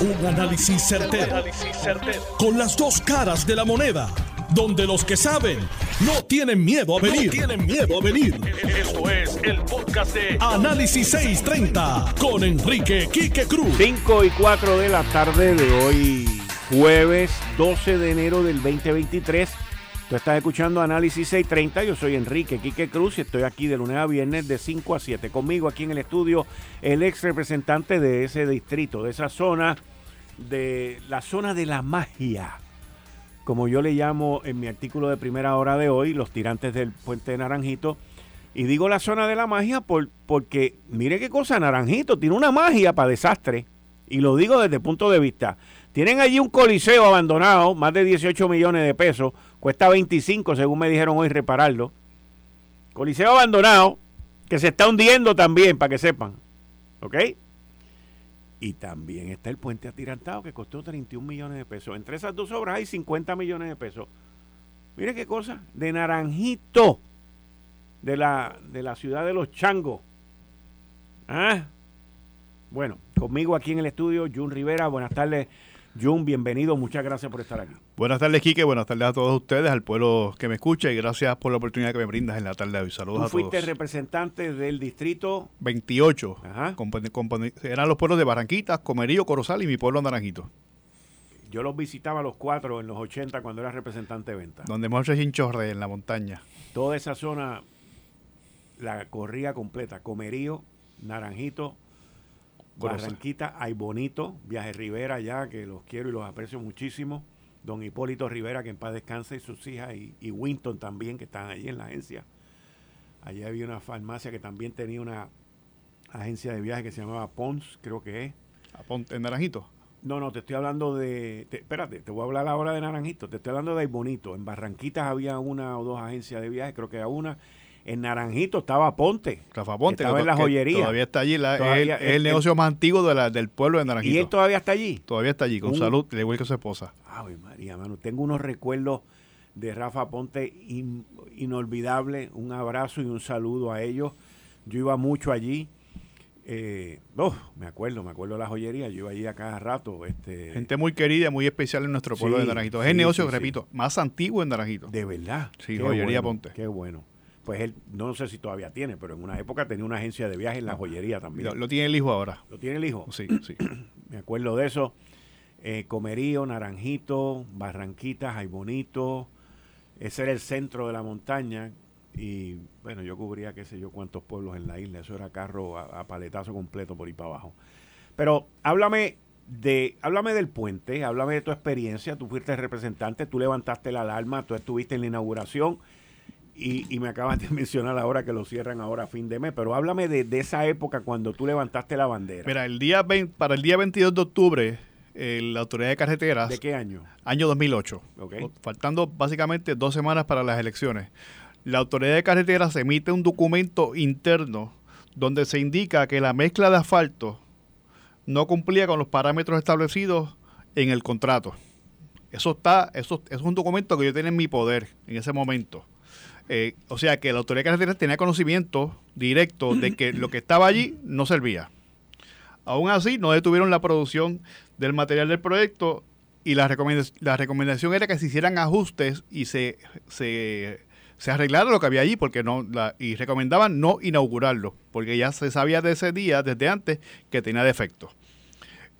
Un análisis certero, Con las dos caras de la moneda. Donde los que saben no tienen miedo a venir. tienen miedo a venir. Esto es el podcast de Análisis 630 con Enrique Quique Cruz. 5 y 4 de la tarde de hoy, jueves 12 de enero del 2023. Tú estás escuchando Análisis 630. Yo soy Enrique Quique Cruz y estoy aquí de lunes a viernes de 5 a 7. Conmigo aquí en el estudio, el ex representante de ese distrito, de esa zona de la zona de la magia, como yo le llamo en mi artículo de primera hora de hoy, los tirantes del puente de Naranjito. Y digo la zona de la magia por, porque, mire qué cosa, Naranjito tiene una magia para desastre. Y lo digo desde el punto de vista. Tienen allí un coliseo abandonado, más de 18 millones de pesos, cuesta 25 según me dijeron hoy repararlo. Coliseo abandonado, que se está hundiendo también, para que sepan. ¿Ok? Y también está el puente atirantado que costó 31 millones de pesos. Entre esas dos obras hay 50 millones de pesos. Mire qué cosa, de Naranjito, de la, de la ciudad de los Changos. ¿Ah? Bueno, conmigo aquí en el estudio, Jun Rivera. Buenas tardes, Jun, bienvenido, muchas gracias por estar aquí. Buenas tardes, Quique, buenas tardes a todos ustedes, al pueblo que me escucha y gracias por la oportunidad que me brindas en la tarde de hoy. Saludos a todos. fuiste representante del distrito 28. eran los pueblos de Barranquitas, Comerío, Corozal y mi pueblo Naranjito. Yo los visitaba los cuatro en los 80 cuando era representante de venta. Donde hemos hecho chinchorre en la montaña. Toda esa zona la corría completa. Comerío, Naranjito, Barranquita, hay bonito, Viaje Rivera ya, que los quiero y los aprecio muchísimo. Don Hipólito Rivera, que en paz descanse, y sus hijas, y, y Winton también, que están allí en la agencia. Allí había una farmacia que también tenía una agencia de viaje que se llamaba Pons, creo que es. ¿En Naranjito? No, no, te estoy hablando de. espérate, te voy a hablar ahora de Naranjito. Te estoy hablando de Bonito. En Barranquitas había una o dos agencias de viaje, creo que era una en Naranjito estaba Ponte. Rafa Ponte. Estaba en la joyería. Todavía está allí. es, el, negocio más antiguo del pueblo de Naranjito. ¿Y él todavía está allí? Todavía está allí, con salud, le igual que su esposa. Ay, María, mano. Tengo unos recuerdos de Rafa Ponte inolvidables. Un abrazo y un saludo a ellos. Yo iba mucho allí. Eh, oh, me acuerdo, me acuerdo de la joyería. Yo iba allí a cada rato. Este... Gente muy querida, muy especial en nuestro pueblo de Naranjito. Es el negocio, repito, más antiguo en Naranjito. De verdad. Sí, joyería Ponte. Qué bueno pues él, no sé si todavía tiene, pero en una época tenía una agencia de viajes en la joyería también. Lo, tiene el hijo ahora. ¿Lo tiene el hijo? Sí, sí. Me acuerdo de eso. Eh, Comerío, Naranjito, Barranquitas, Ay Bonito. Ese era el centro de la montaña. Y bueno, yo cubría qué sé yo cuántos pueblos en la isla. Eso era carro a, paletazo completo por ahí para abajo. Pero háblame de, háblame del puente, háblame de tu experiencia. Tú fuiste representante, tú levantaste la alarma, tú estuviste en la inauguración y, me acabas de mencionar ahora que lo cierran ahora a fin de mes, pero háblame de, esa época cuando tú levantaste la bandera. Mira, el día para el día 22 de octubre, la Autoridad de Carreteras... ¿De qué año? Año 2008. Faltando básicamente dos semanas para las elecciones. La Autoridad de Carreteras emite un documento interno donde se indica que la mezcla de asfalto no cumplía con los parámetros establecidos en el contrato. Eso está, eso, es un documento que yo tenía en mi poder en ese momento. Eh, o sea que la autoridad de carreteras tenía conocimiento directo de que lo que estaba allí no servía. Aún así, no detuvieron la producción del material del proyecto y la, recomendación, era que se hicieran ajustes y se, se, se arreglara lo que había allí porque no y recomendaban no inaugurarlo porque ya se sabía de ese día, desde antes, que tenía defectos.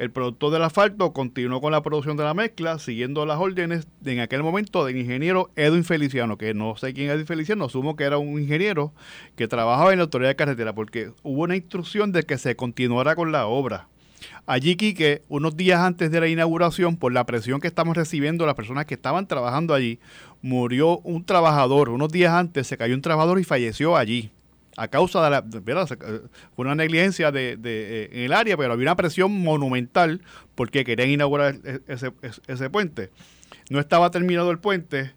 El productor del asfalto continuó con la producción de la mezcla, siguiendo las órdenes de, en aquel momento del ingeniero Edwin Feliciano, que no sé quién es Edwin Feliciano, asumo que era un ingeniero que trabajaba en la autoridad de carretera, porque hubo una instrucción de que se continuara con la obra. Allí, Quique, unos días antes de la inauguración, por la presión que estamos recibiendo las personas que estaban trabajando allí, murió un trabajador. Unos días antes se cayó un trabajador y falleció allí a causa de la, eh, fue una negligencia de, de, eh, en el área, pero había una presión monumental porque querían inaugurar e, ese, ese puente. No estaba terminado el puente,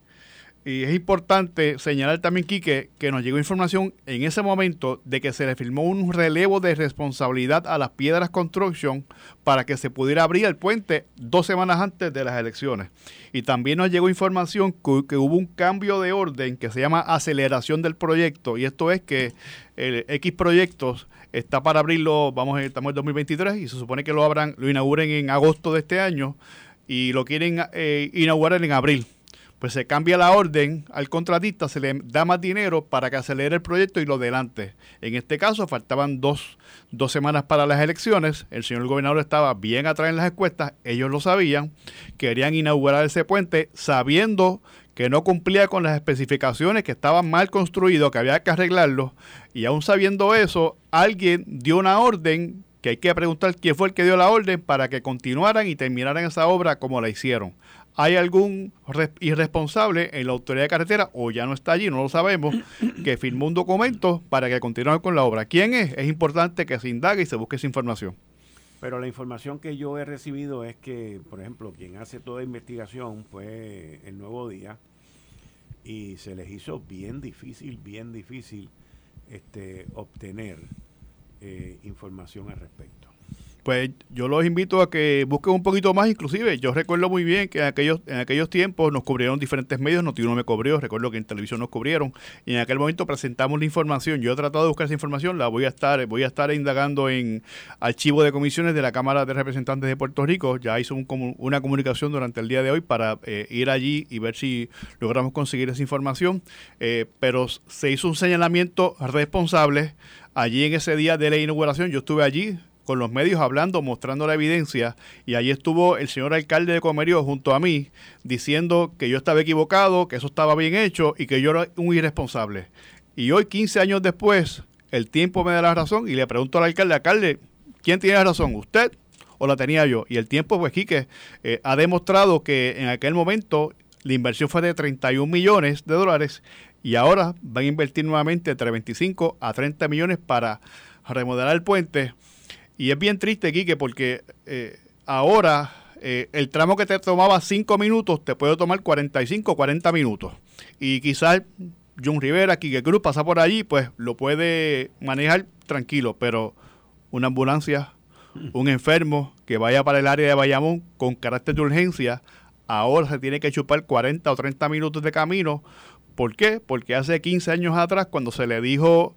y es importante señalar también, Quique, que nos llegó información en ese momento de que se le firmó un relevo de responsabilidad a las Piedras Construction para que se pudiera abrir el puente dos semanas antes de las elecciones. Y también nos llegó información que, hubo un cambio de orden que se llama aceleración del proyecto. Y esto es que el X proyectos está para abrirlo, vamos, estamos en 2023 y se supone que lo abran, lo inauguren en agosto de este año y lo quieren eh, inaugurar en abril pues se cambia la orden al contratista, se le da más dinero para que acelere el proyecto y lo adelante. En este caso faltaban dos, dos semanas para las elecciones, el señor gobernador estaba bien atrás en las encuestas, ellos lo sabían, querían inaugurar ese puente sabiendo que no cumplía con las especificaciones, que estaba mal construido, que había que arreglarlo, y aún sabiendo eso, alguien dio una orden que hay que preguntar quién fue el que dio la orden para que continuaran y terminaran esa obra como la hicieron hay algún irresponsable en la autoridad de carretera, o ya no está allí, no lo sabemos, que firmó un documento para que continúe con la obra. ¿Quién es? Es importante que se indague y se busque esa información. Pero la información que yo he recibido es que, por ejemplo, quien hace toda investigación fue el Nuevo Día y se les hizo bien difícil, bien difícil este, obtener eh, información al respecto pues yo los invito a que busquen un poquito más, inclusive yo recuerdo muy bien que en aquellos, en aquellos tiempos nos cubrieron diferentes medios, Notiuno me cubrió, recuerdo que en televisión nos cubrieron, y en aquel momento presentamos la información, yo he tratado de buscar esa información, la voy a estar, voy a estar indagando en archivo de comisiones de la Cámara de Representantes de Puerto Rico, ya hizo una comunicación durante el día de hoy para eh, ir allí y ver si logramos conseguir esa información, eh, pero se hizo un señalamiento responsable allí en ese día de la inauguración, yo estuve allí, con los medios hablando, mostrando la evidencia, y allí estuvo el señor alcalde de Comerío junto a mí, diciendo que yo estaba equivocado, que eso estaba bien hecho y que yo era un irresponsable. Y hoy, 15 años después, el tiempo me da la razón y le pregunto al alcalde, alcalde, ¿quién tiene la razón? ¿Usted o la tenía yo? Y el tiempo, pues, Quique, eh, ha demostrado que en aquel momento la inversión fue de 31 millones de dólares y ahora van a invertir nuevamente entre 25 a 30 millones para remodelar el puente y es bien triste, Quique, porque eh, ahora eh, el tramo que te tomaba 5 minutos te puede tomar 45 40 minutos. Y quizás John Rivera, Quique Cruz pasa por allí, pues lo puede manejar tranquilo, pero una ambulancia, mm. un enfermo que vaya para el área de Bayamón con carácter de urgencia, ahora se tiene que chupar 40 o 30 minutos de camino. ¿Por qué? Porque hace 15 años atrás, cuando se le dijo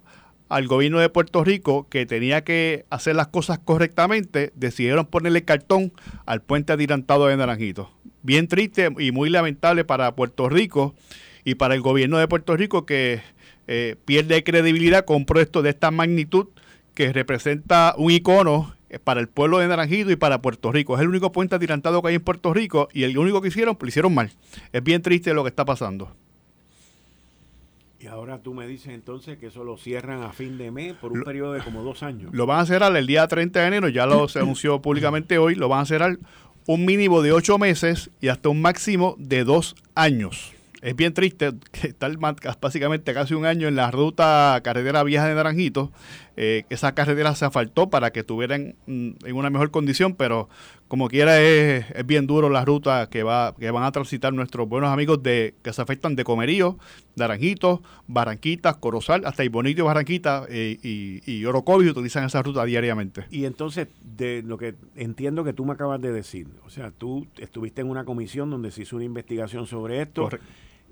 al gobierno de Puerto Rico que tenía que hacer las cosas correctamente, decidieron ponerle cartón al puente adirantado de Naranjito. Bien triste y muy lamentable para Puerto Rico y para el gobierno de Puerto Rico que eh, pierde credibilidad con un proyecto de esta magnitud que representa un icono eh, para el pueblo de Naranjito y para Puerto Rico. Es el único puente adirantado que hay en Puerto Rico y el único que hicieron, lo hicieron mal. Es bien triste lo que está pasando. Y ahora tú me dices entonces que eso lo cierran a fin de mes por un periodo de como dos años. Lo van a cerrar el día 30 de enero, ya lo se anunció públicamente hoy, lo van a cerrar un mínimo de ocho meses y hasta un máximo de dos años. Es bien triste que estar básicamente casi un año en la ruta carretera vieja de Naranjito. Eh, esa carretera se asfaltó para que estuvieran en una mejor condición, pero como quiera es, bien duro la ruta que va que van a transitar nuestros buenos amigos de que se afectan de Comerío, Naranjito, Barranquitas, Corozal, hasta Ibonito, Barranquita eh, y, y Orocovi utilizan esa ruta diariamente. Y entonces, de lo que entiendo que tú me acabas de decir, o sea, tú estuviste en una comisión donde se hizo una investigación sobre esto. Correcto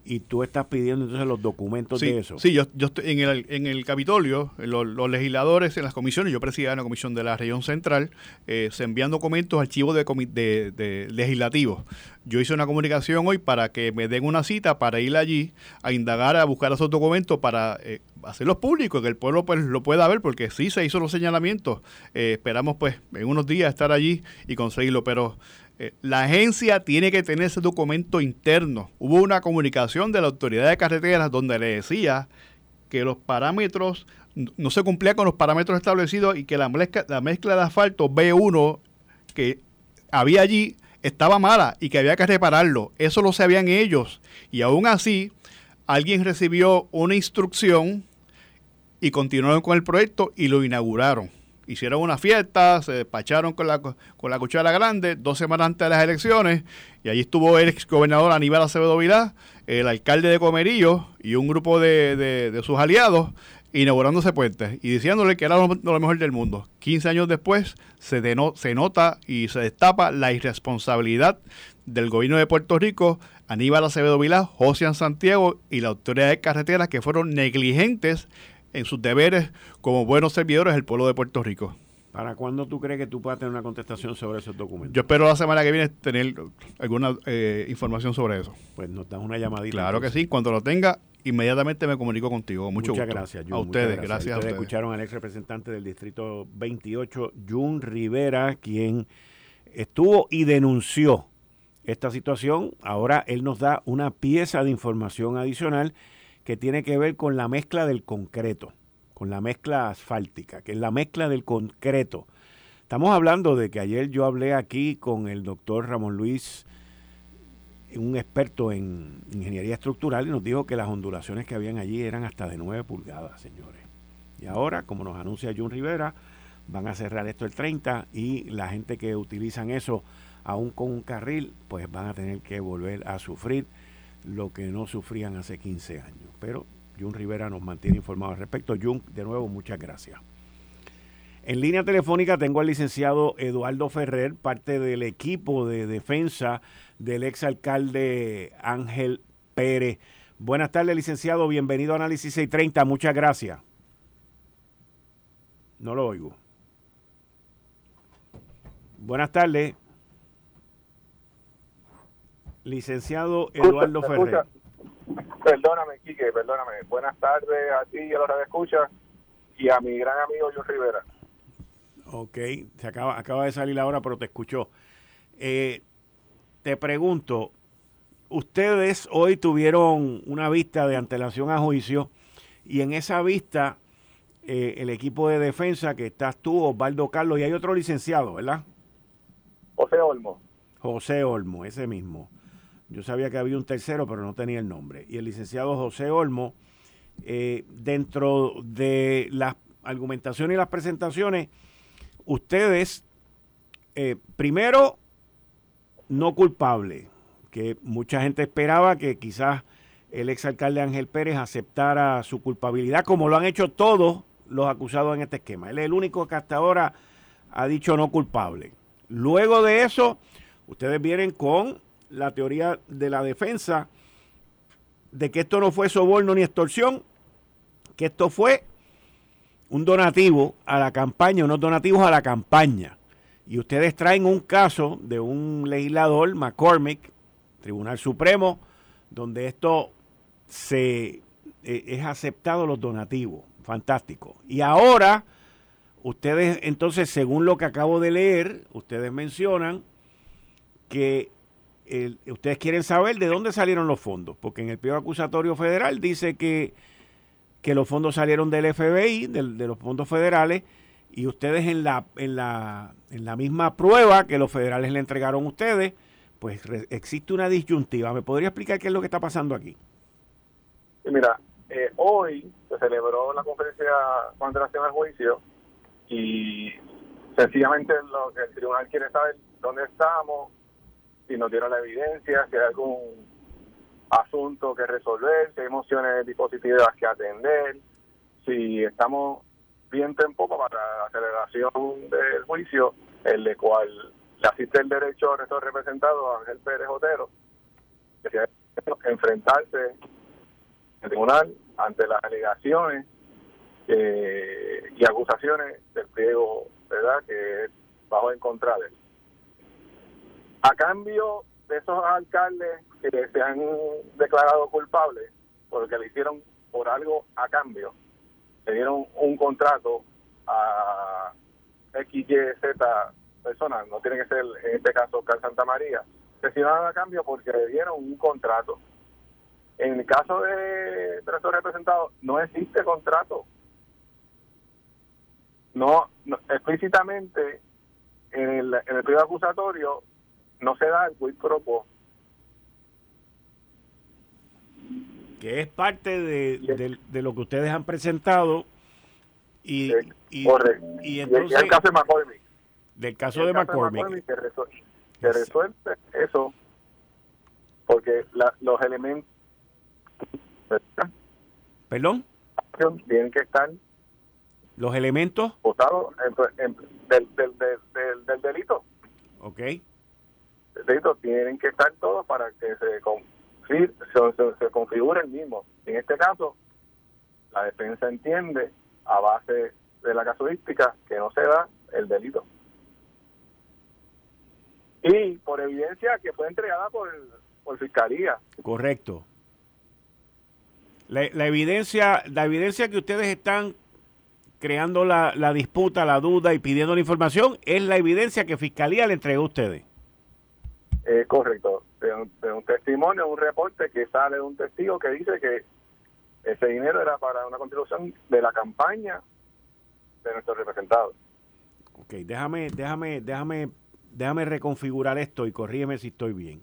y tú estás pidiendo entonces los documentos de eso. Sí, yo, yo estoy en el, en el Capitolio, los, legisladores en las comisiones, yo presidía una comisión de la región central, eh, se envían documentos, archivos de, de, de, legislativos. Yo hice una comunicación hoy para que me den una cita para ir allí a indagar, a buscar esos documentos para eh, hacerlos públicos, que el pueblo pues lo pueda ver, porque sí se hizo los señalamientos. Eh, esperamos pues en unos días estar allí y conseguirlo, pero eh, la agencia tiene que tener ese documento interno. Hubo una comunicación de la autoridad de carreteras donde le decía que los parámetros no se cumplían con los parámetros establecidos y que la mezcla, la mezcla de asfalto B1 que había allí estaba mala y que había que repararlo. Eso lo sabían ellos. Y aún así, alguien recibió una instrucción y continuaron con el proyecto y lo inauguraron hicieron una fiesta, se despacharon con la, con la cuchara grande dos semanas antes de las elecciones y allí estuvo el ex gobernador Aníbal Acevedo Vilá, el alcalde de Comerillo y un grupo de, de, sus aliados inaugurando ese puente y diciéndole que era lo, mejor del mundo. 15 años después se, se nota y se destapa la irresponsabilidad del gobierno de Puerto Rico, Aníbal Acevedo Vilá, José Santiago y la autoridad de carreteras que fueron negligentes en sus deberes como buenos servidores del pueblo de Puerto Rico. ¿Para cuándo tú crees que tú puedas tener una contestación sobre esos documentos? Yo espero la semana que viene tener alguna eh, información sobre eso. Pues nos das una llamadita. Claro que sí, cuando lo tenga, inmediatamente me comunico contigo. Mucho muchas gracias, A ustedes, gracias. a ustedes. escucharon al ex representante del Distrito 28, Jun Rivera, quien estuvo y denunció esta situación. Ahora él nos da una pieza de información adicional que tiene que ver con la mezcla del concreto con la mezcla asfáltica, que es la mezcla del concreto. Estamos hablando de que ayer yo hablé aquí con el doctor Ramón Luis, un experto en ingeniería estructural, y nos dijo que las ondulaciones que habían allí eran hasta de 9 pulgadas, señores. Y ahora, como nos anuncia Jun Rivera, van a cerrar esto el 30 y la gente que utilizan eso, aún con un carril, pues van a tener que volver a sufrir lo que no sufrían hace 15 años. Pero Jun Rivera nos mantiene informados al respecto. Jun, de nuevo, muchas gracias. En línea telefónica tengo al licenciado Eduardo Ferrer, parte del equipo de defensa del exalcalde Ángel Pérez. Buenas tardes, licenciado. Bienvenido a Análisis 630. Muchas gracias. No lo oigo. Buenas tardes. Licenciado Eduardo Ferrer. Perdóname, Quique, perdóname. Buenas tardes a ti y a los que escucha y a mi gran amigo John Rivera. Ok, se acaba, acaba de salir la hora, pero te escuchó. Eh, te pregunto, ustedes hoy tuvieron una vista de antelación a juicio y en esa vista eh, el equipo de defensa que estás tú, Osvaldo Carlos, y hay otro licenciado, ¿verdad? José Olmo. José Olmo, ese mismo. Yo sabía que había un tercero, pero no tenía el nombre. Y el licenciado José Olmo, eh, dentro de las argumentaciones y las presentaciones, ustedes, eh, primero, no culpable, que mucha gente esperaba que quizás el exalcalde Ángel Pérez aceptara su culpabilidad, como lo han hecho todos los acusados en este esquema. Él es el único que hasta ahora ha dicho no culpable. Luego de eso, ustedes vienen con la teoría de la defensa de que esto no fue soborno ni extorsión, que esto fue un donativo a la campaña, unos donativos a la campaña. Y ustedes traen un caso de un legislador, McCormick, Tribunal Supremo, donde esto se e, es aceptado los donativos. Fantástico. Y ahora, ustedes entonces, según lo que acabo de leer, ustedes mencionan que ustedes quieren saber de dónde salieron los fondos, porque en el pliego acusatorio federal dice que, que los fondos salieron del FBI, de los fondos federales, y ustedes en la, en, la, en la misma prueba que los federales le entregaron a ustedes, pues existe una disyuntiva. ¿Me podría explicar qué es lo que está pasando aquí? mira, eh, hoy se celebró la conferencia con relación al juicio y sencillamente lo que el tribunal quiere saber dónde estamos, si nos dieron la evidencia, si hay algún asunto que resolver, si hay emociones dispositivas que atender, si estamos bien tiempo para la aceleración del juicio, el de cual le asiste el derecho a nuestro representado Ángel Pérez Otero, que tiene que enfrentarse en el tribunal ante las alegaciones eh, y acusaciones del pliego, ¿verdad?, que bajo en contra de él. A cambio de esos alcaldes que se han declarado culpables porque le hicieron por algo a cambio, le dieron un contrato a XYZ personas, no tiene que ser en este caso Cal Santa María, recibieron a cambio porque le dieron un contrato. En el caso de tres representados, no existe contrato. No, explícitamente en el, en el periodo acusatorio no se da el quid pro quo. Que es parte de, de, lo que ustedes han presentado y, y, y, entonces, el caso de McCormick. Del caso, de, McCormick. que, resuelve, eso porque los elementos ¿Perdón? Tienen que estar los elementos votados del, del, del, del, delito. Ok tienen que estar todos para que se, se, se, configure el mismo. En este caso, la defensa entiende, a base de la casuística, que no se da el delito. Y por evidencia que fue entregada por, por fiscalía. Correcto. La, la, evidencia, la evidencia que ustedes están creando la, la, disputa, la duda y pidiendo la información es la evidencia que Fiscalía le entregó a ustedes. Eh, correcto. De un, de un, testimonio, un reporte que sale de un testigo que dice que ese dinero era para una contribución de la campaña de nuestros representados. Ok, déjame, déjame, déjame, déjame reconfigurar esto y corrígeme si estoy bien.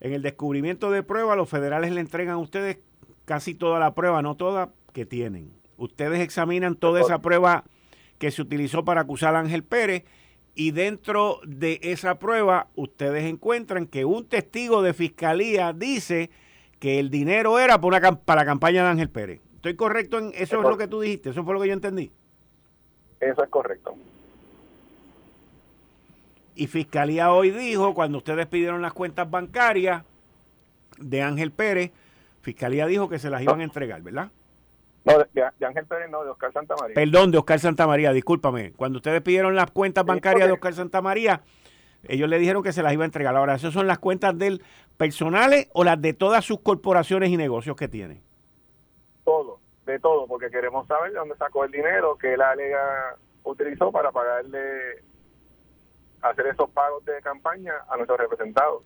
En el descubrimiento de prueba, los federales le entregan a ustedes casi toda la prueba, no toda, que tienen. Ustedes examinan toda esa prueba que se utilizó para acusar a Ángel Pérez y dentro de esa prueba ustedes encuentran que un testigo de fiscalía dice que el dinero era para, una, para la campaña de Ángel Pérez. ¿Estoy correcto en eso es, es lo que tú dijiste? ¿Eso fue lo que yo entendí? Eso es correcto. Y Fiscalía hoy dijo, cuando ustedes pidieron las cuentas bancarias de Ángel Pérez, Fiscalía dijo que se las iban a entregar, ¿verdad? No, de, de Ángel Pérez no, de Oscar Santamaría. Perdón, de Oscar Santamaría, discúlpame. Cuando ustedes pidieron las cuentas bancarias de Oscar Santamaría, ellos le dijeron que se las iba a entregar. Ahora, ¿esas son las cuentas del personales o las de todas sus corporaciones y negocios que tiene? Todo, de todo, porque queremos saber de dónde sacó el dinero que la Alega utilizó para pagarle, hacer esos pagos de campaña a nuestros representados.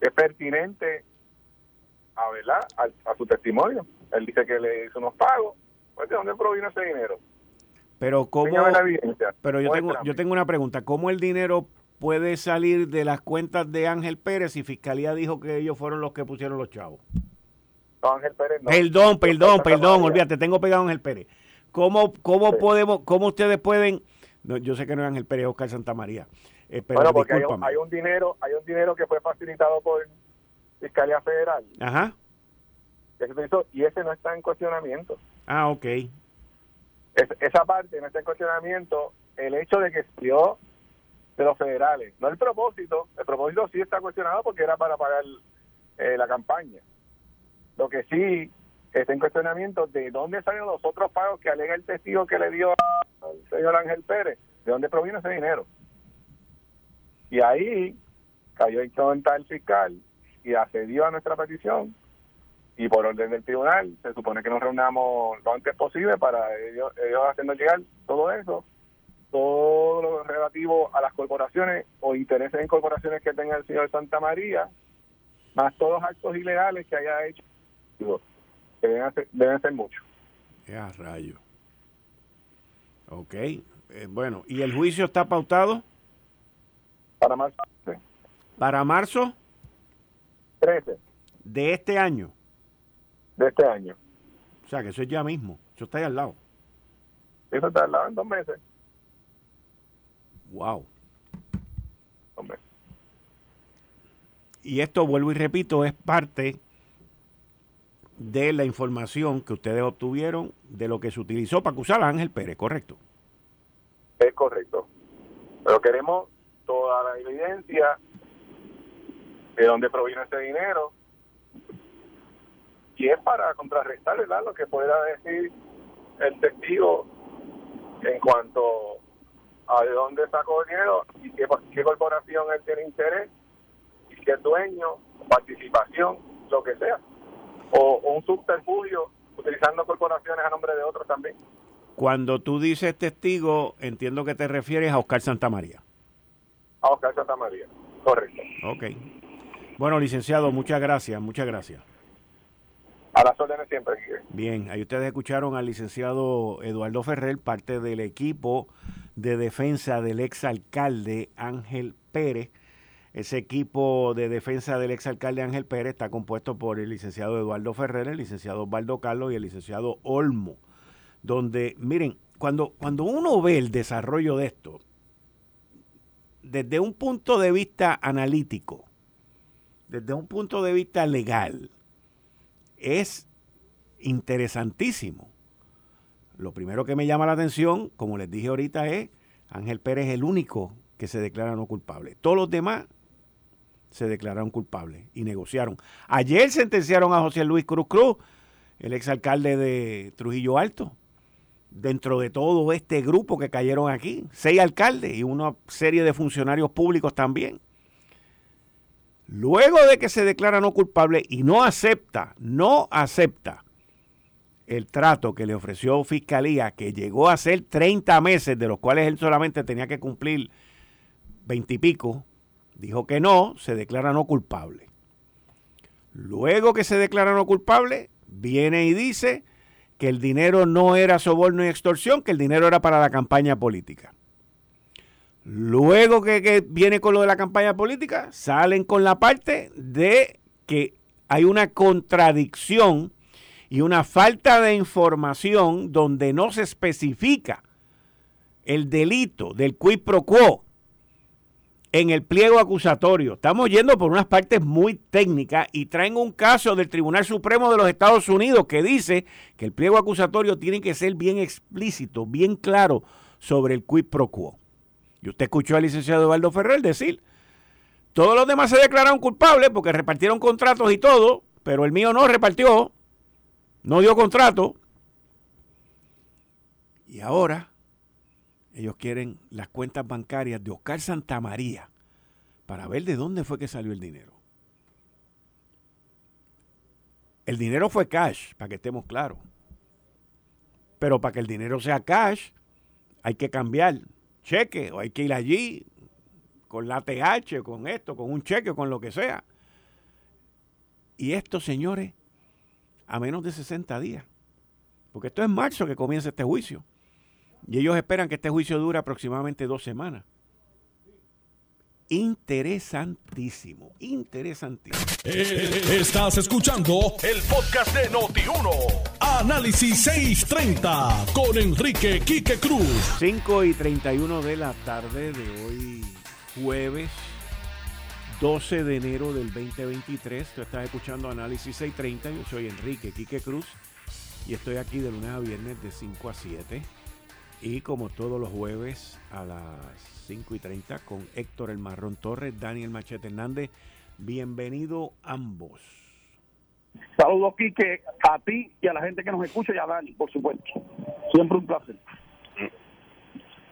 Es pertinente a, ¿verdad? A, a, su testimonio. Él dice que le hizo unos pagos. Pues, ¿De dónde provino ese dinero? Pero cómo, pero yo tengo, yo tengo una pregunta. ¿Cómo el dinero puede salir de las cuentas de Ángel Pérez si Fiscalía dijo que ellos fueron los que pusieron los chavos? No, Ángel Pérez no. Perdón, perdón, perdón, olvídate, tengo pegado a Ángel Pérez. ¿Cómo, cómo sí. podemos, cómo ustedes pueden, no, yo sé que no es Ángel Pérez, es Oscar Santamaría. Eh, pero bueno, porque hay un, hay un, dinero, hay un dinero que fue facilitado por Fiscalía Federal. Ajá. Y ese no está en cuestionamiento. Ah, ok. Es, esa parte no está en cuestionamiento. El hecho de que salió de los federales, no el propósito, el propósito sí está cuestionado porque era para pagar eh, la campaña. Lo que sí está en cuestionamiento de dónde salen los otros pagos que alega el testigo que le dio al señor Ángel Pérez, de dónde proviene ese dinero. Y ahí cayó en cuenta el fiscal y accedió a nuestra petición y por orden del tribunal se supone que nos reunamos lo antes posible para ellos, ellos haciendo llegar todo eso, todo lo relativo a las corporaciones o intereses en corporaciones que tenga el señor Santa María, más todos los actos ilegales que haya hecho, que deben, hacer, deben ser muchos. Ya, rayo. Ok, eh, bueno, ¿y el juicio está pautado? Para marzo. ¿Para marzo? 13. ¿De este año? De este año. O sea, que eso es ya mismo. Eso está ahí al lado. Eso está al lado en dos meses. Wow. Hombre. Y esto, vuelvo y repito, es parte de la información que ustedes obtuvieron de lo que se utilizó para acusar a Ángel Pérez, ¿correcto? Es correcto. Pero queremos toda la evidencia de dónde proviene ese dinero y es para contrarrestar ¿verdad? lo que pueda decir el testigo en cuanto a de dónde sacó el dinero y qué, qué corporación él tiene interés y qué dueño, participación, lo que sea. O, o un subterfugio utilizando corporaciones a nombre de otros también. Cuando tú dices testigo, entiendo que te refieres a Oscar Santamaría. A Oscar Santamaría, correcto. Ok. Bueno, licenciado, muchas gracias, muchas gracias. A las órdenes siempre. Bien, ahí ustedes escucharon al licenciado Eduardo Ferrer, parte del equipo de defensa del exalcalde Ángel Pérez. Ese equipo de defensa del exalcalde Ángel Pérez está compuesto por el licenciado Eduardo Ferrer, el licenciado Osvaldo Carlos y el licenciado Olmo. Donde, miren, cuando, cuando uno ve el desarrollo de esto, desde un punto de vista analítico, desde un punto de vista legal, es interesantísimo. Lo primero que me llama la atención, como les dije ahorita, es Ángel Pérez el único que se declara no culpable. Todos los demás se declararon culpables y negociaron. Ayer sentenciaron a José Luis Cruz Cruz, el exalcalde de Trujillo Alto, dentro de todo este grupo que cayeron aquí, seis alcaldes y una serie de funcionarios públicos también. Luego de que se declara no culpable y no acepta, no acepta el trato que le ofreció Fiscalía, que llegó a ser 30 meses, de los cuales él solamente tenía que cumplir 20 y pico, dijo que no, se declara no culpable. Luego que se declara no culpable, viene y dice que el dinero no era soborno y extorsión, que el dinero era para la campaña política. Luego que, viene con lo de la campaña política, salen con la parte de que hay una contradicción y una falta de información donde no se especifica el delito del quid pro quo en el pliego acusatorio. Estamos yendo por unas partes muy técnicas y traen un caso del Tribunal Supremo de los Estados Unidos que dice que el pliego acusatorio tiene que ser bien explícito, bien claro sobre el quid pro quo. Y usted escuchó al licenciado Eduardo Ferrer decir, todos los demás se declararon culpables porque repartieron contratos y todo, pero el mío no repartió, no dio contrato. Y ahora ellos quieren las cuentas bancarias de Oscar Santamaría para ver de dónde fue que salió el dinero. El dinero fue cash, para que estemos claros. Pero para que el dinero sea cash, hay que cambiar cheque o hay que ir allí con la TH, con esto, con un cheque, con lo que sea. Y esto, señores, a menos de 60 días. Porque esto es marzo que comienza este juicio. Y ellos esperan que este juicio dure aproximadamente dos semanas. Interesantísimo, interesantísimo. Eh, estás escuchando el podcast de Noti1. Análisis 630 con Enrique Quique Cruz. 5 y 31 de la tarde de hoy, jueves 12 de enero del 2023. Tú estás escuchando Análisis 630. Yo soy Enrique Quique Cruz y estoy aquí de lunes a viernes de 5 a 7 y como todos los jueves a las 5 y 30 con Héctor El Marrón Torres, Daniel Machete Hernández. Bienvenido ambos. Saludos, Quique, a ti y a la gente que nos escucha y a Dani, por supuesto. Siempre un placer.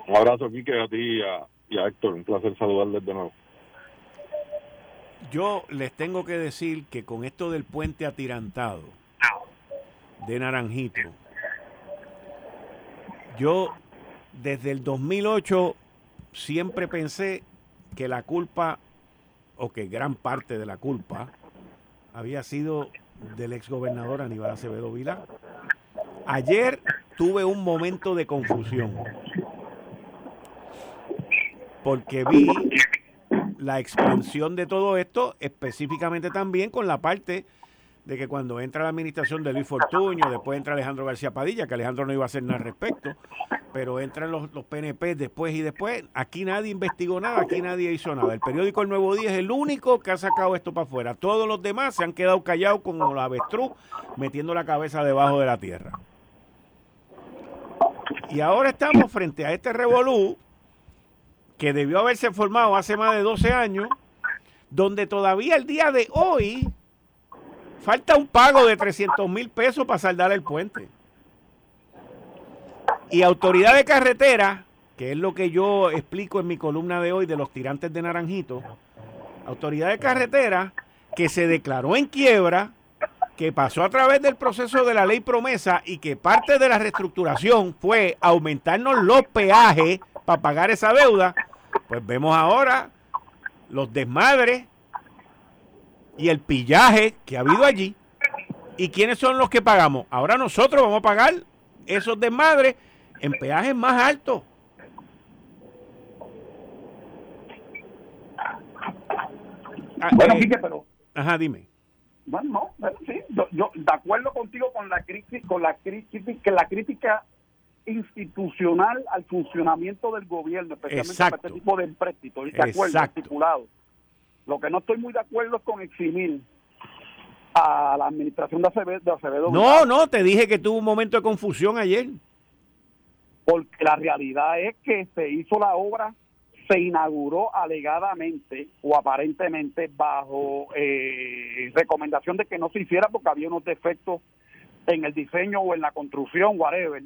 Un abrazo, Quique, a ti y a, Héctor. Un placer saludarles de nuevo. Yo les tengo que decir que con esto del puente atirantado de Naranjito, yo desde el 2008 siempre pensé que la culpa, o que gran parte de la culpa, había sido del exgobernador Aníbal Acevedo Vila. Ayer tuve un momento de confusión porque vi la expansión de todo esto, específicamente también con la parte de que cuando entra la administración de Luis Fortuño, después entra Alejandro García Padilla, que Alejandro no iba a hacer nada al respecto, pero entran los, los PNP después y después, aquí nadie investigó nada, aquí nadie hizo nada. El periódico El Nuevo Día es el único que ha sacado esto para afuera. Todos los demás se han quedado callados como la avestruz, metiendo la cabeza debajo de la tierra. Y ahora estamos frente a este revolú que debió haberse formado hace más de 12 años, donde todavía el día de hoy Falta un pago de 300 mil pesos para saldar el puente. Y autoridad de carretera, que es lo que yo explico en mi columna de hoy de los tirantes de Naranjito, autoridad de carretera que se declaró en quiebra, que pasó a través del proceso de la ley promesa y que parte de la reestructuración fue aumentarnos los peajes para pagar esa deuda, pues vemos ahora los desmadres y el pillaje que ha habido allí. ¿Y quiénes son los que pagamos? Ahora nosotros vamos a pagar esos desmadres en peajes más altos. Ah, bueno, eh, pero... Ajá, dime. Bueno, no, sí, yo, de acuerdo contigo con la crítica, con la crítica, la crítica institucional al funcionamiento del gobierno, especialmente para este tipo de empréstitos, de acuerdo, estipulado. Lo que no estoy muy de acuerdo es con eximir a la administración de Acevedo. no, no, te dije que tuvo un momento de confusión ayer. Porque la realidad es que se hizo la obra se inauguró alegadamente o aparentemente bajo eh, recomendación de que no se hiciera porque había unos defectos en el diseño o en la construcción, whatever,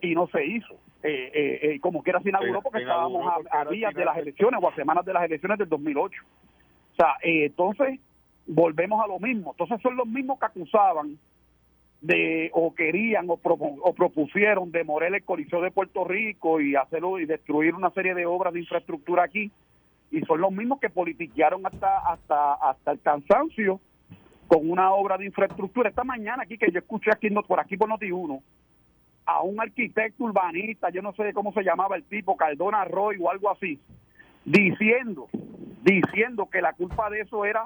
y no se hizo. Eh, eh, eh como quiera se inauguró porque estábamos a, días de las elecciones o a semanas de las elecciones del 2008. O sea, entonces volvemos a lo mismo. Entonces son los mismos que acusaban de o querían o, o propusieron demoler el Coliseo de Puerto Rico y hacerlo y destruir una serie de obras de infraestructura aquí y son los mismos que politiquearon hasta hasta hasta el cansancio con una obra de infraestructura esta mañana aquí que yo escuché aquí por aquí por Noti 1 a un arquitecto urbanista yo no sé cómo se llamaba el tipo Cardona Roy o algo así diciendo diciendo que la culpa de eso era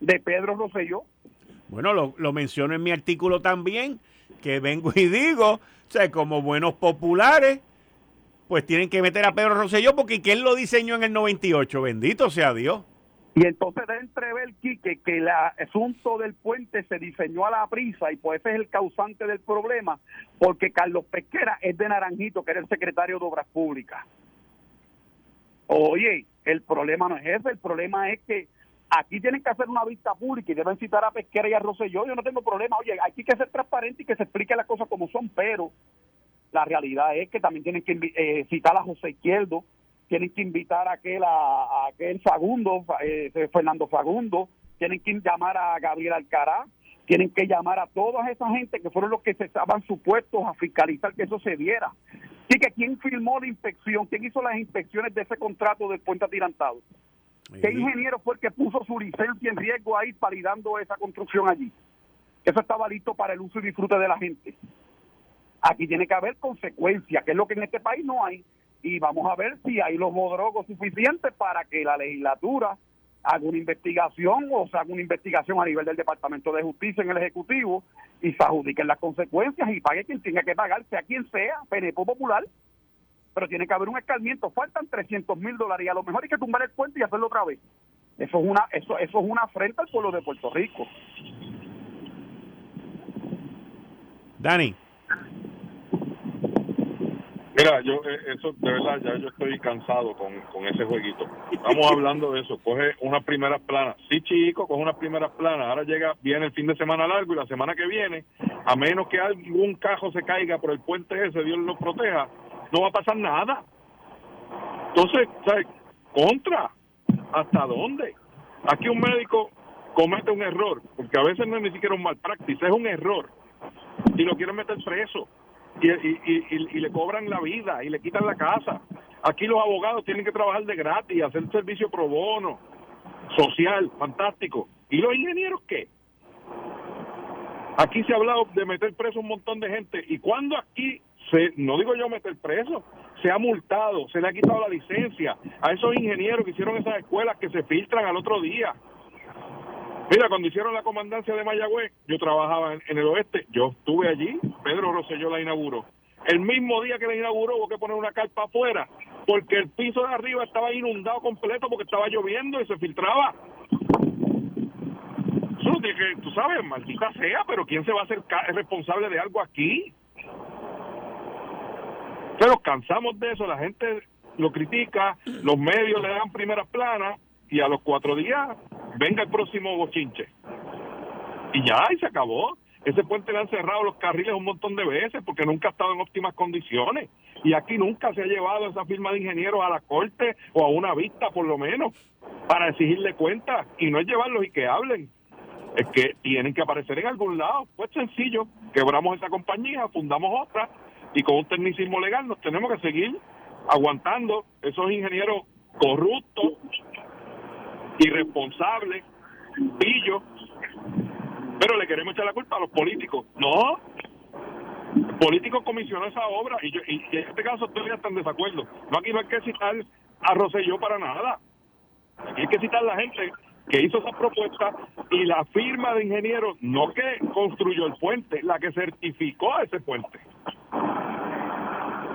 de Pedro Rosselló bueno, lo, lo menciono en mi artículo también, que vengo y digo, o sea, como buenos populares, pues tienen que meter a Pedro Rosselló porque ¿quién lo diseñó en el 98? Bendito sea Dios. Y entonces de entrever, Quique, que el asunto del puente se diseñó a la prisa y pues ese es el causante del problema, porque Carlos Pesquera es de Naranjito, que era el secretario de Obras Públicas. Oye, el problema no es ese, el problema es que Aquí tienen que hacer una vista pública y deben citar a Pesquera y a Rosselló. Yo no tengo problema. Oye, hay que ser transparente y que se explique las cosas como son, pero la realidad es que también tienen que eh, citar a José Izquierdo, tienen que invitar a aquel, a, aquel eh, Fernando Fagundo, tienen que llamar a Gabriel Alcará, tienen que llamar a toda esa gente que fueron los que se estaban supuestos a fiscalizar que eso se diera. Así que quién firmó la inspección, quién hizo las inspecciones de ese contrato del puente atirantado. ¿Qué ingeniero fue el que puso su licencia en riesgo ahí validando esa construcción allí? Eso estaba listo para el uso y disfrute de la gente. Aquí tiene que haber consecuencias, que es lo que en este país no hay. Y vamos a ver si hay los modrogos suficientes para que la legislatura haga una investigación o se haga una investigación a nivel del Departamento de Justicia en el Ejecutivo y se adjudiquen las consecuencias y pague quien tenga que pagar, sea quien sea, PNP Popular pero tiene que haber un escarmiento. Faltan 300 mil dólares y a lo mejor hay que tumbar el puente y hacerlo otra vez. Eso es una eso eso es una afrenta al pueblo de Puerto Rico. Dani. Mira, yo eh, eso de verdad ya yo estoy cansado con, con ese jueguito. Estamos hablando de eso. Coge unas primeras planas. Sí, chico, coge unas primeras planas. Ahora llega, viene el fin de semana largo y la semana que viene, a menos que algún cajo se caiga por el puente ese, Dios lo proteja, no va a pasar nada. Entonces, ¿sabes? Contra. ¿Hasta dónde? Aquí un médico comete un error, porque a veces no es ni siquiera un mal práctico, es un error. Y lo quieren meter preso. Y, y, y, le cobran la vida y le quitan la casa. Aquí los abogados tienen que trabajar de gratis, hacer servicio pro bono, social, fantástico. ¿Y los ingenieros qué? Aquí se ha hablado de meter preso un montón de gente. ¿Y cuando aquí no digo yo meter preso, se ha multado, se le ha quitado la licencia a esos ingenieros que hicieron esas escuelas que se filtran al otro día. Mira, cuando hicieron la comandancia de Mayagüez, yo trabajaba en, el oeste, yo estuve allí, Pedro Rosselló la inauguró. El mismo día que la inauguró hubo que poner una carpa afuera, porque el piso de arriba estaba inundado completo porque estaba lloviendo y se filtraba. Eso tú sabes, maldita sea, pero ¿quién se va a hacer responsable de algo aquí? Pero cansamos de eso, la gente lo critica, los medios le dan primeras planas y a los cuatro días venga el próximo bochinche. Y ya, y se acabó. Ese puente le han cerrado los carriles un montón de veces porque nunca ha estado en óptimas condiciones. Y aquí nunca se ha llevado esa firma de ingenieros a la corte o a una vista, por lo menos, para exigirle cuenta. Y no es llevarlos y que hablen. Es que tienen que aparecer en algún lado. Pues sencillo. Quebramos esa compañía, fundamos otra y con un tecnicismo legal nos tenemos que seguir aguantando esos ingenieros corruptos, irresponsables, pillos, pero le queremos echar la culpa a los políticos. No, el político comisionó esa obra y, yo, y en este caso estoy hasta en desacuerdo. No, aquí no hay que citar a Roselló para nada. Aquí hay que citar la gente que hizo esa propuesta y la firma de ingenieros, no que construyó el puente, la que certificó ese puente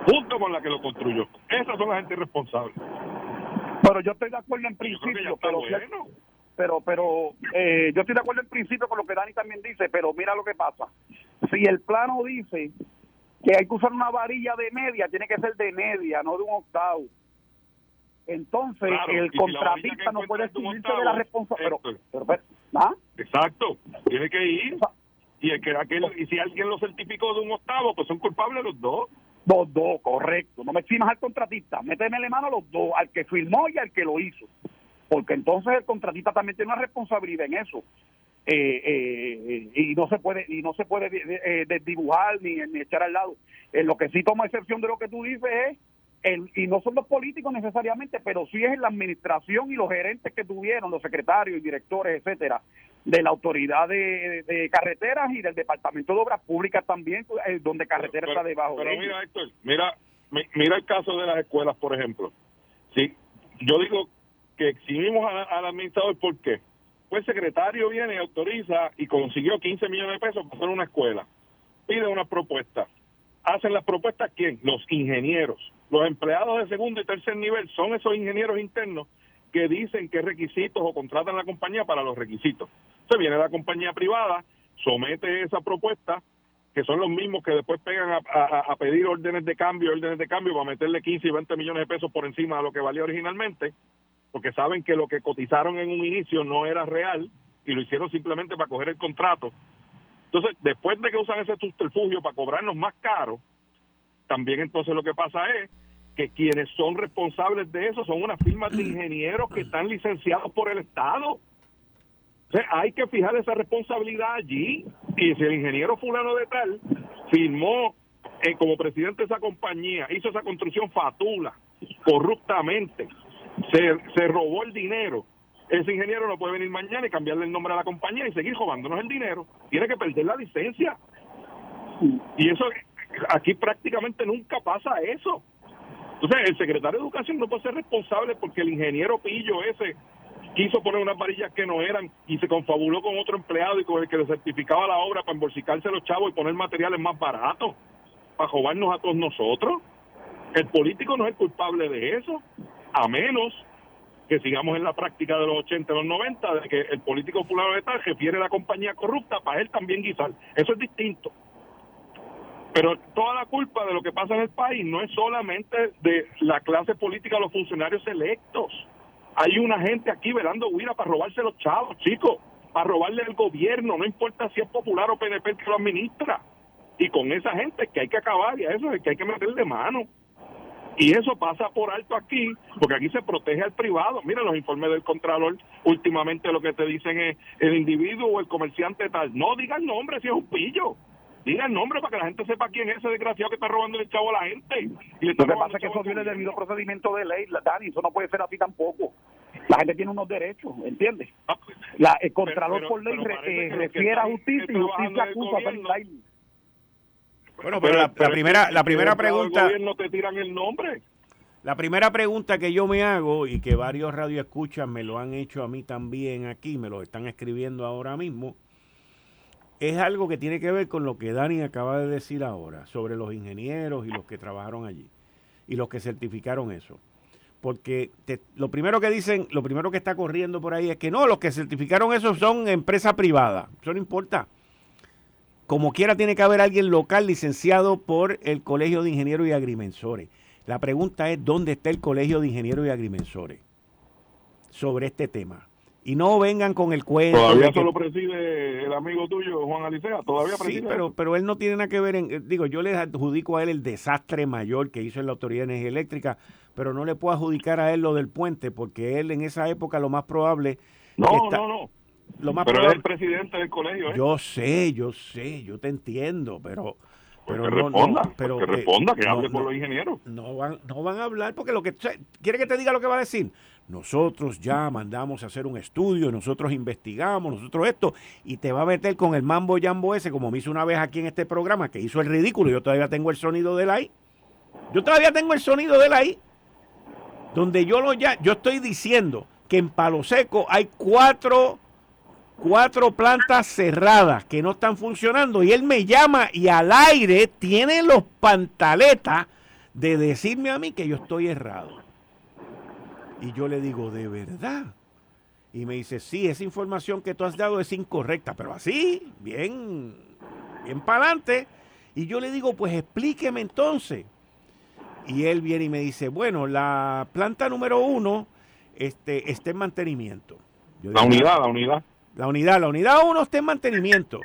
junto con la que lo construyó. Esas son la gente responsable. Pero yo estoy de acuerdo en principio, pero, pero, pero eh, yo estoy de acuerdo en principio con lo que Dani también dice, pero mira lo que pasa. Si el plano dice que hay que usar una varilla de media, tiene que ser de media, no de un octavo. entonces el contratista no puede eximirse de la responsabilidad. Pero, ¿ah? Exacto, tiene que ir. Y, el que, aquel, y si alguien lo certificó de un octavo, pues son culpables los dos. Los dos, correcto. No me eximas al contratista, métemele mano a los dos, al que firmó y al que lo hizo. Porque entonces el contratista también tiene una responsabilidad en eso. Eh, eh, y no se puede y no se puede eh, desdibujar ni, ni, echar al lado. En lo que sí toma excepción de lo que tú dices es y no son los políticos necesariamente, pero sí es la administración y los gerentes que tuvieron, los secretarios y directores, etcétera, de la autoridad de, carreteras y del departamento de obras públicas también, eh, donde carretera está debajo. Pero mira, Héctor, mira, mira el caso de las escuelas, por ejemplo. Sí, yo digo que exhibimos al administrador, ¿por qué? Pues el secretario viene y autoriza y consiguió 15 millones de pesos para hacer una escuela. Pide una propuesta. ¿Hacen las propuestas quién? Los ingenieros los empleados de segundo y tercer nivel son esos ingenieros internos que dicen qué requisitos o contratan a la compañía para los requisitos. Se viene la compañía privada, somete esa propuesta, que son los mismos que después pegan a, pedir órdenes de cambio, órdenes de cambio para meterle 15 y 20 millones de pesos por encima de lo que valía originalmente, porque saben que lo que cotizaron en un inicio no era real y lo hicieron simplemente para coger el contrato. Entonces, después de que usan ese subterfugio para cobrarnos más caro, también entonces lo que pasa es que quienes son responsables de eso son unas firmas de ingenieros que están licenciados por el Estado. O sea, hay que fijar esa responsabilidad allí. Y si el ingeniero fulano de tal firmó eh, como presidente de esa compañía, hizo esa construcción fatula, corruptamente, se, se robó el dinero, ese ingeniero no puede venir mañana y cambiarle el nombre a la compañía y seguir robándonos el dinero. Tiene que perder la licencia. Y eso aquí prácticamente nunca pasa eso. Entonces, el secretario de Educación no puede ser responsable porque el ingeniero pillo ese quiso poner unas varillas que no eran y se confabuló con otro empleado y con el que le certificaba la obra para embolsicarse los chavos y poner materiales más baratos para robarnos a todos nosotros. El político no es culpable de eso, a menos que sigamos en la práctica de los 80 y los 90, de que el político fulano de tal refiere la compañía corrupta para él también guisar. Eso es distinto. Pero toda la culpa de lo que pasa en el país no es solamente de la clase política, los funcionarios electos. Hay una gente aquí velando huida para robarse los chavos, chicos, para robarle al gobierno, no importa si es popular o PNP que lo administra. Y con esa gente que hay que acabar y a eso es que hay que meterle mano. Y eso pasa por alto aquí, porque aquí se protege al privado. Mira los informes del Contralor, últimamente lo que te dicen es el individuo o el comerciante tal. No digan nombre si es un pillo. Diga el nombre para que la gente sepa quién es ese desgraciado que está robando el chavo a la gente. Y Lo que pasa es que eso viene del debido procedimiento de ley, Dani, eso no puede ser así tampoco. La gente tiene unos derechos, ¿entiendes? Ah, pues, la, el Contralor por ley eh, refiere a justicia y justicia acusa a Bueno, pero, la, primera, la primera pregunta... no te tiran el nombre. La primera pregunta que yo me hago y que varios radioescuchas me lo han hecho a mí también aquí, me lo están escribiendo ahora mismo, es algo que tiene que ver con lo que Dani acaba de decir ahora sobre los ingenieros y los que trabajaron allí y los que certificaron eso. Porque lo primero que dicen, lo primero que está corriendo por ahí es que no, los que certificaron eso son empresa privada. Eso no importa. Como quiera tiene que haber alguien local licenciado por el Colegio de Ingenieros y Agrimensores. La pregunta es, ¿dónde está el Colegio de Ingenieros y Agrimensores sobre este tema? Y no vengan con el cuento. Todavía solo preside el amigo tuyo, Juan Alicea, todavía preside. Sí, pero, pero él no tiene nada que ver en, eh, digo, yo le adjudico a él el desastre mayor que hizo en la Autoridad de Energía Eléctrica, pero no le puedo adjudicar a él lo del puente, porque él en esa época lo más probable... No, no, no. Lo más pero es el presidente del colegio, ¿eh? Yo sé, yo sé, yo te entiendo, pero... Pues pero que responda, pero que, responda, que hable con los ingenieros. No van, no van a hablar porque lo que... ¿Quiere que te diga lo que va a decir? Nosotros ya mandamos a hacer un estudio, nosotros investigamos, nosotros esto, y te va a meter con el mambo jambo ese, como me hizo una vez aquí en este programa, que hizo el ridículo, yo todavía tengo el sonido de él ahí. Yo todavía tengo el sonido de él ahí. Donde yo lo ya, yo estoy diciendo que en Palo Seco hay cuatro, cuatro plantas cerradas que no están funcionando, y él me llama y al aire tiene los pantaletas de decirme a mí que yo estoy errado. Y yo le digo, ¿de verdad? Y me dice, sí, esa información que tú has dado es incorrecta, pero así, bien, bien para adelante. Y yo le digo, pues explíqueme entonces. Y él viene y me dice, bueno, la planta número uno este, está en mantenimiento. la unidad, la unidad. La unidad, la unidad uno está en mantenimiento.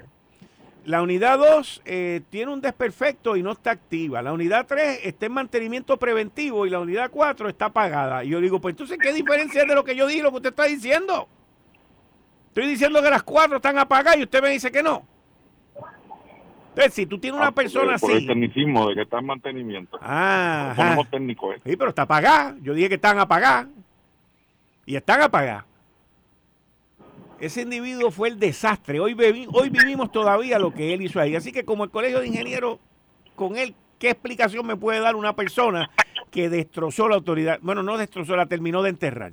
La unidad 2 eh, tiene un desperfecto y no está activa. La unidad 3 está en mantenimiento preventivo y la unidad 4 está apagada. Y yo digo, pues entonces, ¿qué diferencia es de lo que yo digo, lo que usted está diciendo? Estoy diciendo que las cuatro están apagadas y usted me dice que no. Entonces, si tú tienes una ah, persona así. Por el tecnicismo de que está en mantenimiento. Ah. Ponemos técnico. Sí, pero está apagada. Yo dije que están apagadas. Y están apagadas. Ese individuo fue el desastre. Hoy, hoy vivimos todavía lo que él hizo ahí. Así que como el colegio de ingenieros, con él, ¿qué explicación me puede dar una persona que destrozó la autoridad? Bueno, no destrozó, la terminó de enterrar.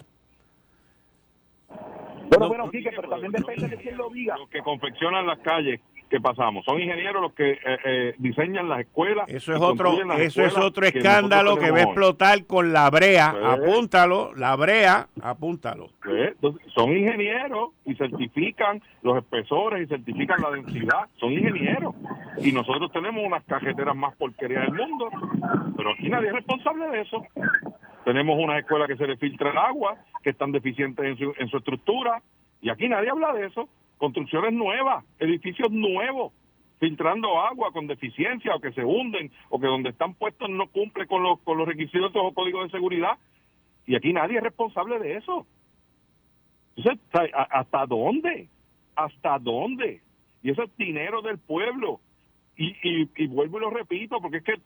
Bueno, bueno, sí, pero también depende de quién lo diga. Los que confeccionan las calles que pasamos. Son ingenieros los que eh, eh, diseñan las escuelas. Eso es otro, eso es otro escándalo que, va a explotar con la brea. Pues, apúntalo, la brea, apúntalo. Pues, son ingenieros y certifican los espesores y certifican la densidad. Son ingenieros. Y nosotros tenemos unas cajeteras más porquerías del mundo, pero aquí nadie es responsable de eso. Tenemos unas escuelas que se le filtra el agua, que están deficientes en su, en su estructura, y aquí nadie habla de eso construcciones nuevas, edificios nuevos, filtrando agua con deficiencia o que se hunden o que donde están puestos no cumple con los, con los requisitos o códigos de seguridad. Y aquí nadie es responsable de eso. Entonces, ¿hasta dónde? ¿Hasta dónde? Y eso es dinero del pueblo. Y, y, vuelvo y lo repito, porque es que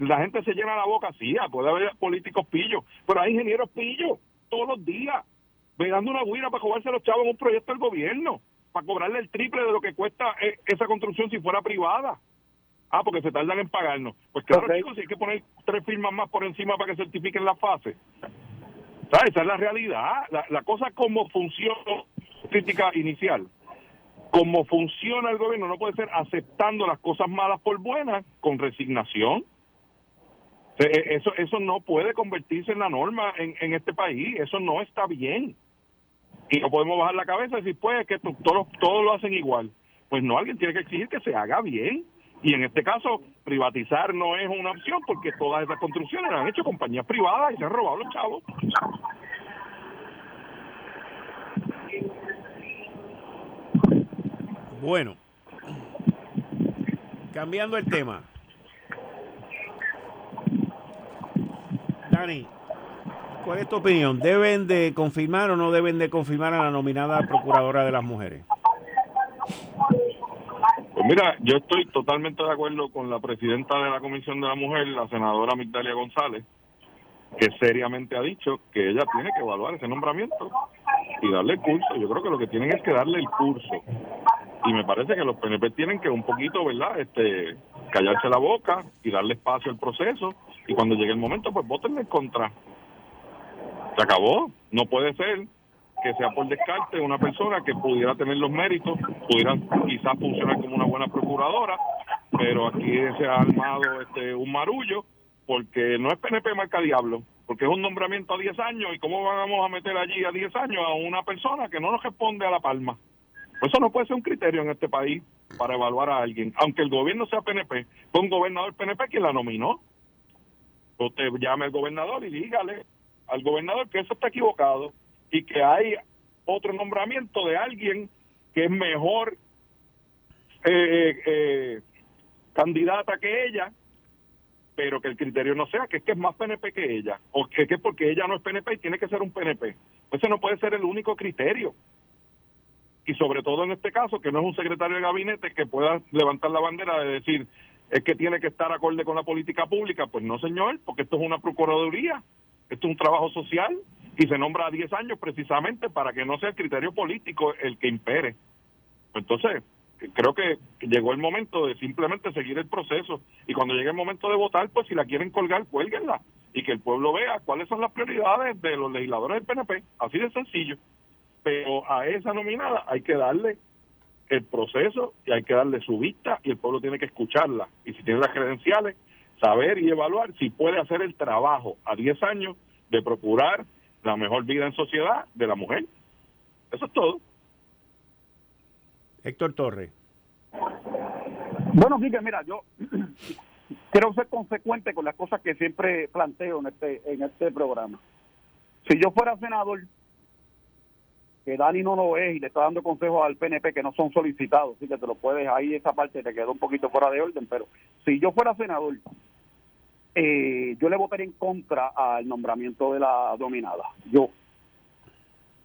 la gente se llena la boca, sí, puede haber políticos pillos, pero hay ingenieros pillos todos los días, dando una guira para jugarse a los chavos en un proyecto del gobierno para cobrarle el triple de lo que cuesta eh, esa construcción si fuera privada. Ah, porque se tardan en pagarnos. Pues claro, chicos, si hay que poner tres firmas más por encima para que certifiquen la fase. ¿Sabes? Esa es la realidad. La, la cosa como funciona, crítica inicial, como funciona el gobierno no puede ser aceptando las cosas malas por buenas con resignación. E, eso, eso no puede convertirse en la norma en, en este país. Eso no está bien y no podemos bajar la cabeza y decir, pues, que todos, todos lo hacen igual. Pues no, alguien tiene que exigir que se haga bien. Y en este caso, privatizar no es una opción porque todas esas construcciones las han hecho compañías privadas y se han robado los chavos. Bueno, cambiando el tema. Dani, ¿Cuál es tu opinión? ¿Deben de confirmar o no deben de confirmar a la nominada Procuradora de las Mujeres? Pues mira, yo estoy totalmente de acuerdo con la presidenta de la Comisión de la Mujer, la senadora Migdalia González, que seriamente ha dicho que ella tiene que evaluar ese nombramiento y darle el curso. Yo creo que lo que tienen es que darle el curso. Y me parece que los PNP tienen que un poquito, ¿verdad? Este, callarse la boca y darle espacio al proceso. Y cuando llegue el momento, pues votenle en contra se acabó. No puede ser que sea por descarte una persona que pudiera tener los méritos, pudiera quizás funcionar como una buena procuradora, pero aquí se ha armado este un marullo porque no es PNP marca diablo, porque es un nombramiento a 10 años y cómo vamos a meter allí a 10 años a una persona que no nos responde a la palma. Eso no puede ser un criterio en este país para evaluar a alguien, aunque el gobierno sea PNP, fue un gobernador PNP quien la nominó. Usted llame al gobernador y dígale al gobernador que eso está equivocado y que hay otro nombramiento de alguien que es mejor eh, eh, candidata que ella, pero que el criterio no sea que es que es más PNP que ella, o que, que porque ella no es PNP y tiene que ser un PNP. Ese no puede ser el único criterio. Y sobre todo en este caso, que no es un secretario de gabinete que pueda levantar la bandera de decir es que tiene que estar acorde con la política pública. Pues no, señor, porque esto es una procuraduría esto es un trabajo social y se nombra a 10 años precisamente para que no sea el criterio político el que impere. Entonces, creo que llegó el momento de simplemente seguir el proceso y cuando llegue el momento de votar, pues si la quieren colgar, cuélguenla y que el pueblo vea cuáles son las prioridades de los legisladores del PNP, así de sencillo. Pero a esa nominada hay que darle el proceso y hay que darle su vista y el pueblo tiene que escucharla. Y si tiene las credenciales, saber y evaluar si puede hacer el trabajo a 10 años de procurar la mejor vida en sociedad de la mujer. Eso es todo. Héctor Torres. Bueno, que mira, yo quiero ser consecuente con las cosas que siempre planteo en este, en este programa. Si yo fuera senador, que Dani no lo es y le está dando consejos al PNP que no son solicitados, así que te lo puedes, ahí esa parte te quedó un poquito fuera de orden, pero si yo fuera senador, eh, yo le votaría en contra al nombramiento de la dominada. Yo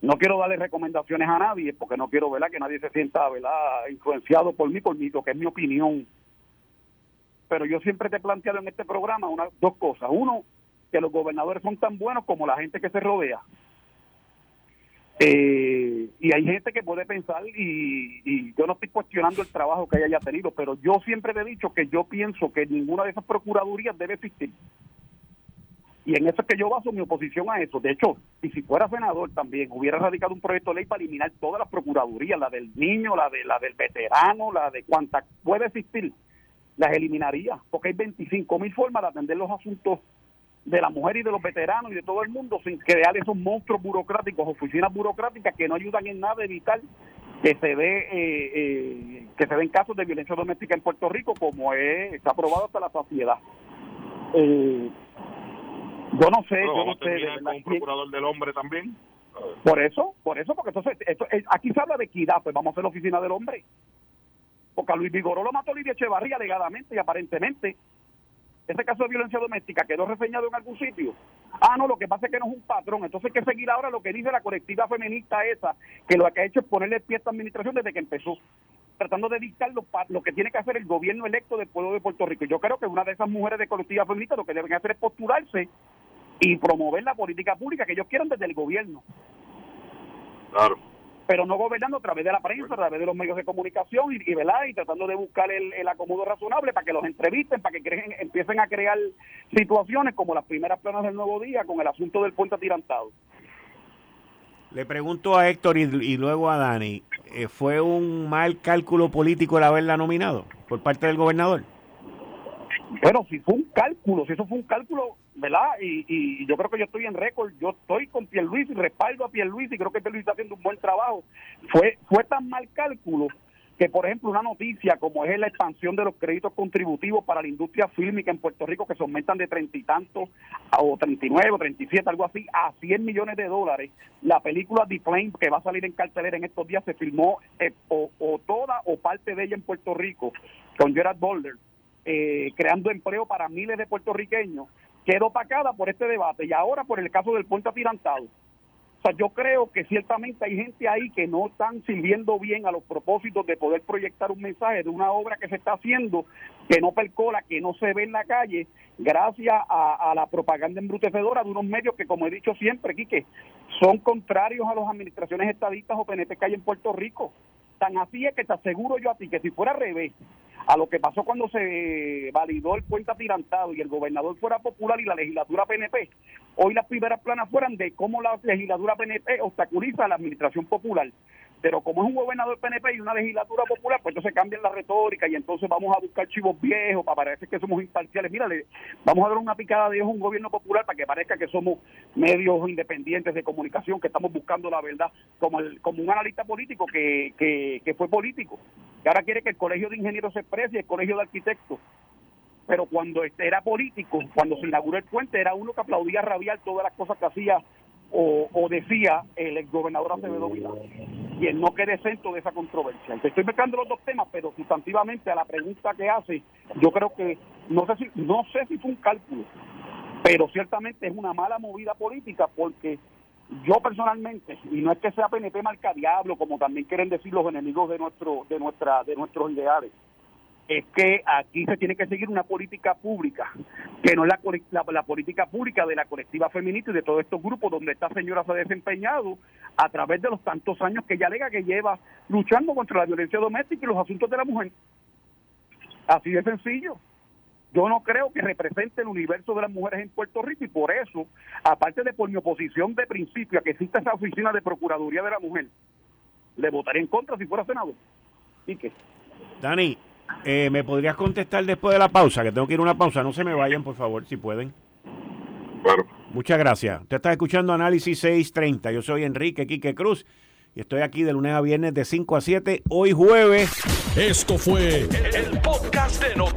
no quiero darle recomendaciones a nadie porque no quiero ¿verdad? que nadie se sienta ¿verdad? influenciado por mí, por mí, lo que es mi opinión. Pero yo siempre te he planteado en este programa una, dos cosas. Uno, que los gobernadores son tan buenos como la gente que se rodea. Eh, y hay gente que puede pensar, y, yo no estoy cuestionando el trabajo que haya tenido, pero yo siempre he dicho que yo pienso que ninguna de esas procuradurías debe existir. Y en eso es que yo baso mi oposición a eso. De hecho, y si fuera senador también, hubiera radicado un proyecto de ley para eliminar todas las procuradurías, la del niño, la de la del veterano, la de cuanta puede existir, las eliminaría, porque hay 25 mil formas de atender los asuntos de la mujer y de los veteranos y de todo el mundo sin crear esos monstruos burocráticos, oficinas burocráticas que no ayudan en nada a evitar que se ve eh, eh, que se den casos de violencia doméstica en Puerto Rico como es, está aprobado hasta la sociedad. Eh, yo no sé, yo no sé. un procurador del hombre también? Por eso, por eso, porque entonces esto, aquí se habla de equidad, pues vamos a hacer la oficina del hombre. Porque a Luis Vigoró lo mató Lidia Echevarría alegadamente y aparentemente ese caso de violencia doméstica quedó reseñado en algún sitio. Ah, no, lo que pasa es que no es un patrón. Entonces hay que seguir ahora lo que dice la colectiva feminista esa, que lo que ha hecho es ponerle pie a esta administración desde que empezó, tratando de dictar lo, lo que tiene que hacer el gobierno electo del pueblo de Puerto Rico. Yo creo que una de esas mujeres de colectiva feminista lo que deben hacer es postularse y promover la política pública que ellos quieran desde el gobierno. Claro pero no gobernando a través de la prensa, a través de los medios de comunicación y, y tratando de buscar el, acomodo razonable para que los entrevisten, para que creen, empiecen a crear situaciones como las primeras planas del nuevo día con el asunto del puente atirantado. Le pregunto a Héctor y, luego a Dani, eh, ¿fue un mal cálculo político el haberla nominado por parte del gobernador? Bueno, si fue un cálculo, si eso fue un cálculo, ¿verdad? Y, y yo creo que yo estoy en récord, yo estoy con Pierluisi, respaldo a Pierluisi y creo que Pierluisi está haciendo un buen trabajo. Fue, fue tan mal cálculo que, por ejemplo, una noticia como es la expansión de los créditos contributivos para la industria fílmica en Puerto Rico, que se aumentan de treinta y tantos, o treinta y nueve, o treinta y siete, algo así, a cien millones de dólares. La película The Flame, que va a salir en cartelera en estos días, se filmó eh, o, o toda o parte de ella en Puerto Rico, con Gerard Boulder eh, creando empleo para miles de puertorriqueños, quedó opacada por este debate y ahora por el caso del puente atirantado. O sea, yo creo que ciertamente hay gente ahí que no están sirviendo bien a los propósitos de poder proyectar un mensaje de una obra que se está haciendo, que no percola, que no se ve en la calle, gracias a, la propaganda embrutecedora de unos medios que, como he dicho siempre, Quique, son contrarios a las administraciones estadistas o PNP que hay en Puerto Rico. Tan así es que te aseguro yo a ti que si fuera al revés, a lo que pasó cuando se validó el puente atirantado y el gobernador fuera popular y la legislatura PNP, hoy las primeras planas fueran de cómo la legislatura PNP obstaculiza a la administración popular. Pero como es un gobernador PNP y una legislatura popular, pues entonces cambian la retórica y entonces vamos a buscar chivos viejos para parecer que somos imparciales. Mírale, vamos a dar una picada de ojo a un gobierno popular para que parezca que somos medios independientes de comunicación, que estamos buscando la verdad, como el, como un analista político que, que, que fue político, que ahora quiere que el colegio de ingenieros se exprese y el colegio de arquitectos pero cuando este era político, cuando se inauguró el puente, era uno que aplaudía rabiar todas las cosas que hacía o, decía el gobernador Acevedo Vilá. Y él no quede exento de esa controversia. Te estoy mezclando los dos temas, pero sustantivamente a la pregunta que hace, yo creo que, no sé si, no sé si fue un cálculo, pero ciertamente es una mala movida política porque yo personalmente, y no es que sea PNP marca diablo, como también quieren decir los enemigos de nuestro, de nuestra, de nuestros ideales, es que aquí se tiene que seguir una política pública, que no es la, la, política pública de la colectiva feminista y de todos estos grupos donde esta señora se ha desempeñado a través de los tantos años que ella alega que lleva luchando contra la violencia doméstica y los asuntos de la mujer. Así de sencillo. Yo no creo que represente el universo de las mujeres en Puerto Rico y por eso, aparte de por mi oposición de principio a que exista esa oficina de Procuraduría de la Mujer, le votaría en contra si fuera senador. ¿Y qué? Dani, eh, ¿Me podrías contestar después de la pausa? Que tengo que ir a una pausa. No se me vayan, por favor, si pueden. Claro. Muchas gracias. Usted está escuchando Análisis 630. Yo soy Enrique Quique Cruz y estoy aquí de lunes a viernes de 5 a 7. Hoy jueves. Esto fue el, podcast de Notiuno.